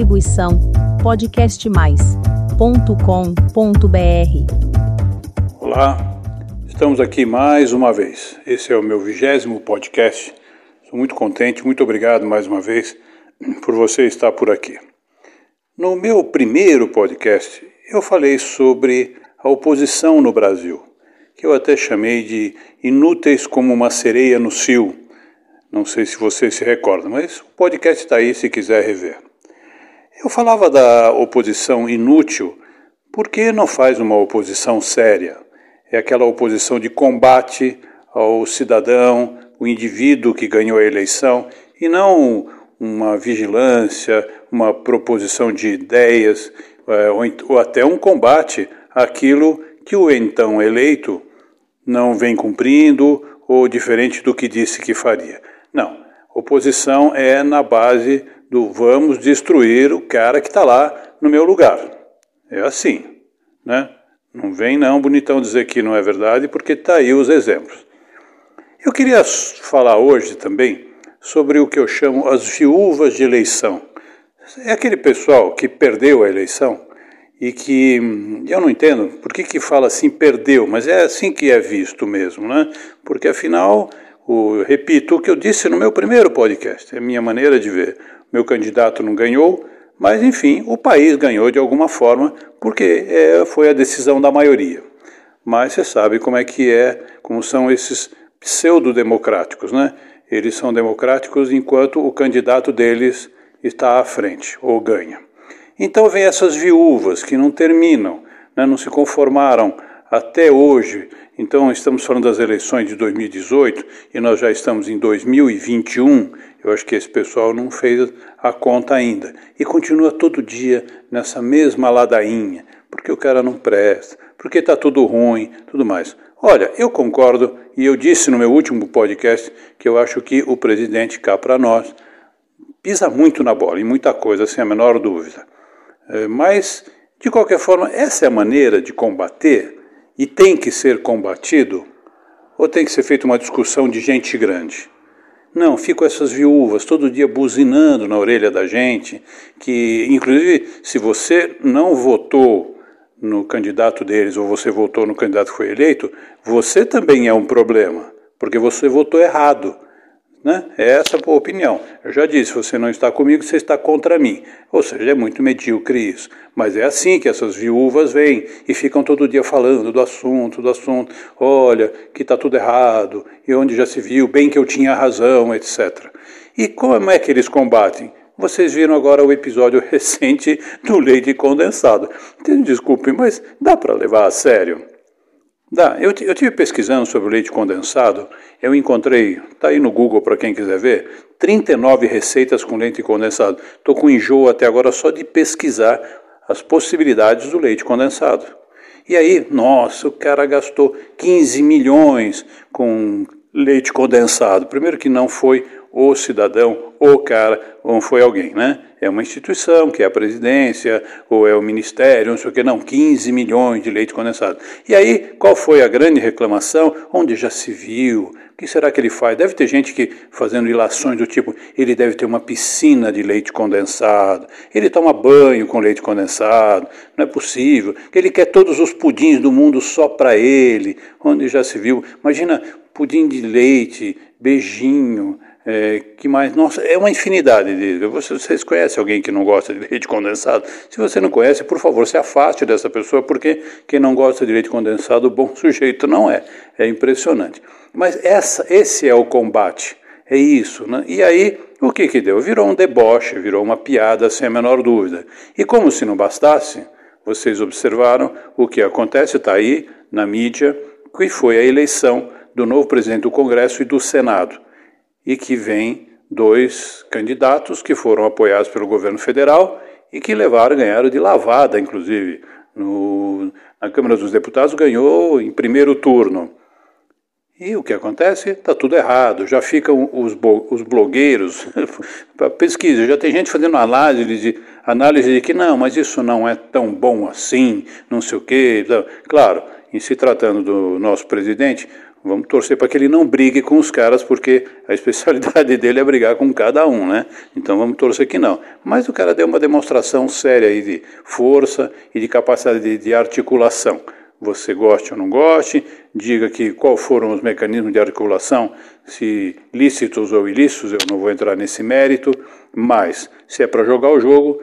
Distribuição podcastmais.com.br. Olá, estamos aqui mais uma vez. Esse é o meu vigésimo podcast. Estou muito contente, muito obrigado mais uma vez por você estar por aqui. No meu primeiro podcast, eu falei sobre a oposição no Brasil, que eu até chamei de inúteis como uma sereia no cio. Não sei se você se recorda, mas o podcast está aí se quiser rever. Eu falava da oposição inútil porque não faz uma oposição séria. É aquela oposição de combate ao cidadão, o indivíduo que ganhou a eleição, e não uma vigilância, uma proposição de ideias, é, ou até um combate àquilo que o então eleito não vem cumprindo ou diferente do que disse que faria. Não. Oposição é na base do vamos destruir o cara que está lá no meu lugar. É assim, né? Não vem não, bonitão, dizer que não é verdade, porque está aí os exemplos. Eu queria falar hoje também sobre o que eu chamo as viúvas de eleição. É aquele pessoal que perdeu a eleição e que eu não entendo por que, que fala assim perdeu, mas é assim que é visto mesmo, né? Porque afinal, o, repito o que eu disse no meu primeiro podcast, é a minha maneira de ver meu candidato não ganhou, mas enfim, o país ganhou de alguma forma, porque é, foi a decisão da maioria. Mas você sabe como é que é, como são esses pseudo-democráticos, né? Eles são democráticos enquanto o candidato deles está à frente ou ganha. Então vem essas viúvas que não terminam, né? não se conformaram até hoje. Então estamos falando das eleições de 2018 e nós já estamos em 2021 eu acho que esse pessoal não fez a conta ainda. E continua todo dia nessa mesma ladainha, porque o cara não presta, porque está tudo ruim, tudo mais. Olha, eu concordo, e eu disse no meu último podcast que eu acho que o presidente cá para nós pisa muito na bola, em muita coisa, sem a menor dúvida. É, mas, de qualquer forma, essa é a maneira de combater, e tem que ser combatido, ou tem que ser feita uma discussão de gente grande? Não, ficam essas viúvas todo dia buzinando na orelha da gente, que inclusive se você não votou no candidato deles ou você votou no candidato que foi eleito, você também é um problema, porque você votou errado. Né? É essa a opinião. Eu já disse, você não está comigo, você está contra mim. Ou seja, é muito medíocre isso. Mas é assim que essas viúvas vêm e ficam todo dia falando do assunto, do assunto. Olha, que está tudo errado, e onde já se viu, bem que eu tinha razão, etc. E como é que eles combatem? Vocês viram agora o episódio recente do leite condensado. Desculpem, mas dá para levar a sério? Dá. Eu, eu tive pesquisando sobre o leite condensado, eu encontrei, está aí no Google para quem quiser ver, 39 receitas com leite condensado. Estou com enjoo até agora só de pesquisar as possibilidades do leite condensado. E aí, nossa, o cara gastou 15 milhões com leite condensado. Primeiro que não foi o cidadão, o cara, ou foi alguém, né? É uma instituição, que é a presidência, ou é o ministério, não sei o que, não, 15 milhões de leite condensado. E aí, qual foi a grande reclamação? Onde já se viu? O que será que ele faz? Deve ter gente que fazendo ilações do tipo, ele deve ter uma piscina de leite condensado, ele toma banho com leite condensado, não é possível, ele quer todos os pudins do mundo só para ele, onde já se viu. Imagina pudim de leite, beijinho, é, que mais? Nossa, é uma infinidade de. Vocês conhecem alguém que não gosta de leite condensado? Se você não conhece, por favor, se afaste dessa pessoa, porque quem não gosta de leite condensado, bom sujeito não é. É impressionante. Mas essa, esse é o combate. É isso. Né? E aí, o que, que deu? Virou um deboche, virou uma piada, sem a menor dúvida. E como se não bastasse, vocês observaram o que acontece, está aí na mídia, que foi a eleição do novo presidente do Congresso e do Senado e que vem dois candidatos que foram apoiados pelo governo federal e que levaram, ganharam de lavada, inclusive. No, na Câmara dos Deputados ganhou em primeiro turno. E o que acontece? Está tudo errado. Já ficam os, os blogueiros pesquisa. Já tem gente fazendo análise de, análise de que não, mas isso não é tão bom assim, não sei o quê. Claro, em se tratando do nosso presidente, Vamos torcer para que ele não brigue com os caras, porque a especialidade dele é brigar com cada um, né? Então vamos torcer que não. Mas o cara deu uma demonstração séria aí de força e de capacidade de, de articulação. Você goste ou não goste, diga que qual foram os mecanismos de articulação, se lícitos ou ilícitos, eu não vou entrar nesse mérito, mas se é para jogar o jogo,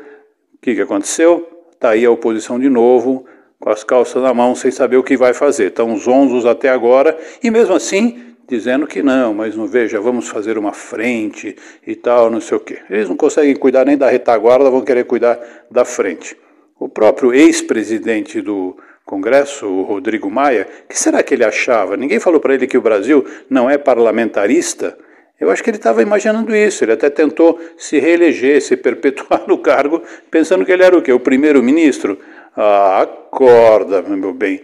o que, que aconteceu? Está aí a oposição de novo, com as calças na mão, sem saber o que vai fazer. Estão zonzos até agora e mesmo assim dizendo que não, mas não veja, vamos fazer uma frente e tal, não sei o quê. Eles não conseguem cuidar nem da retaguarda, vão querer cuidar da frente. O próprio ex-presidente do Congresso, o Rodrigo Maia, que será que ele achava? Ninguém falou para ele que o Brasil não é parlamentarista. Eu acho que ele estava imaginando isso. Ele até tentou se reeleger, se perpetuar no cargo, pensando que ele era o quê? O primeiro-ministro. Ah, acorda, meu bem.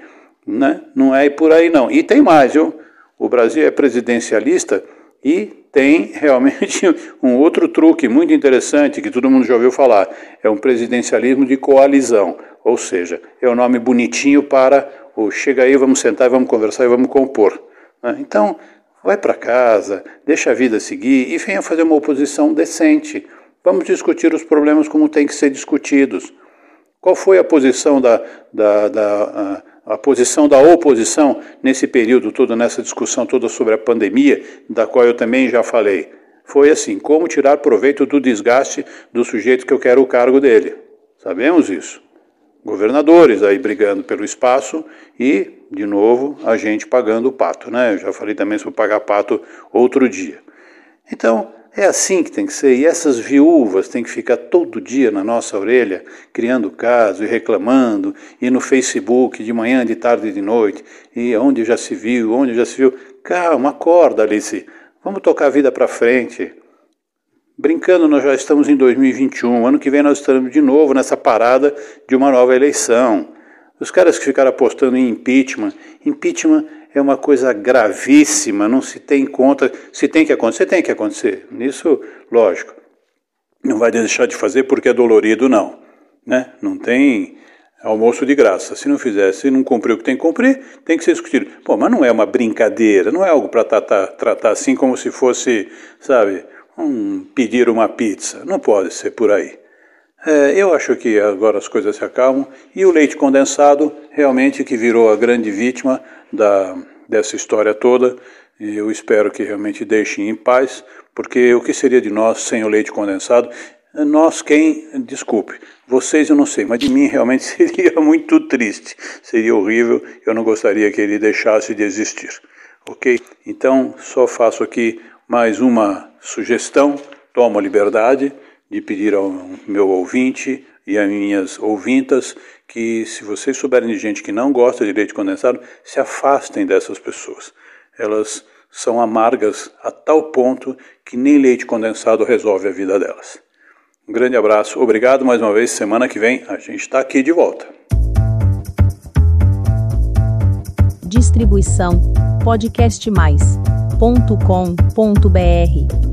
Né? Não é por aí não. E tem mais, viu? O Brasil é presidencialista e tem realmente um outro truque muito interessante que todo mundo já ouviu falar. É um presidencialismo de coalizão. Ou seja, é um nome bonitinho para o chega aí, vamos sentar, vamos conversar e vamos compor. Né? Então, vai para casa, deixa a vida seguir e venha fazer uma oposição decente. Vamos discutir os problemas como tem que ser discutidos. Qual foi a posição da, da, da a, a, posição da oposição nesse período todo, nessa discussão toda sobre a pandemia, da qual eu também já falei? Foi assim: como tirar proveito do desgaste do sujeito que eu quero o cargo dele. Sabemos isso. Governadores aí brigando pelo espaço e, de novo, a gente pagando o pato, né? Eu já falei também sobre pagar pato outro dia. Então, é assim que tem que ser, e essas viúvas têm que ficar todo dia na nossa orelha, criando caso e reclamando, e no Facebook, de manhã, de tarde e de noite, e onde já se viu, onde já se viu. Calma, acorda, Alice, vamos tocar a vida para frente. Brincando, nós já estamos em 2021, ano que vem nós estamos de novo nessa parada de uma nova eleição. Os caras que ficaram apostando em impeachment, impeachment é uma coisa gravíssima, não se tem conta, se tem que acontecer, tem que acontecer. Nisso, lógico, não vai deixar de fazer porque é dolorido, não. Né? Não tem almoço de graça. Se não fizer, se não cumprir o que tem que cumprir, tem que ser discutido. Pô, mas não é uma brincadeira, não é algo para tratar, tratar assim como se fosse, sabe, um, pedir uma pizza. Não pode ser por aí. É, eu acho que agora as coisas se acalmam e o leite condensado realmente que virou a grande vítima da, dessa história toda. Eu espero que realmente deixem em paz, porque o que seria de nós sem o leite condensado? Nós quem, desculpe, vocês eu não sei, mas de mim realmente seria muito triste, seria horrível, eu não gostaria que ele deixasse de existir, ok? Então, só faço aqui mais uma sugestão, tomo a liberdade de pedir ao meu ouvinte e às minhas ouvintas que, se vocês souberem de gente que não gosta de leite condensado, se afastem dessas pessoas. Elas são amargas a tal ponto que nem leite condensado resolve a vida delas. Um grande abraço, obrigado mais uma vez. Semana que vem a gente está aqui de volta. Distribuição podcastmais.com.br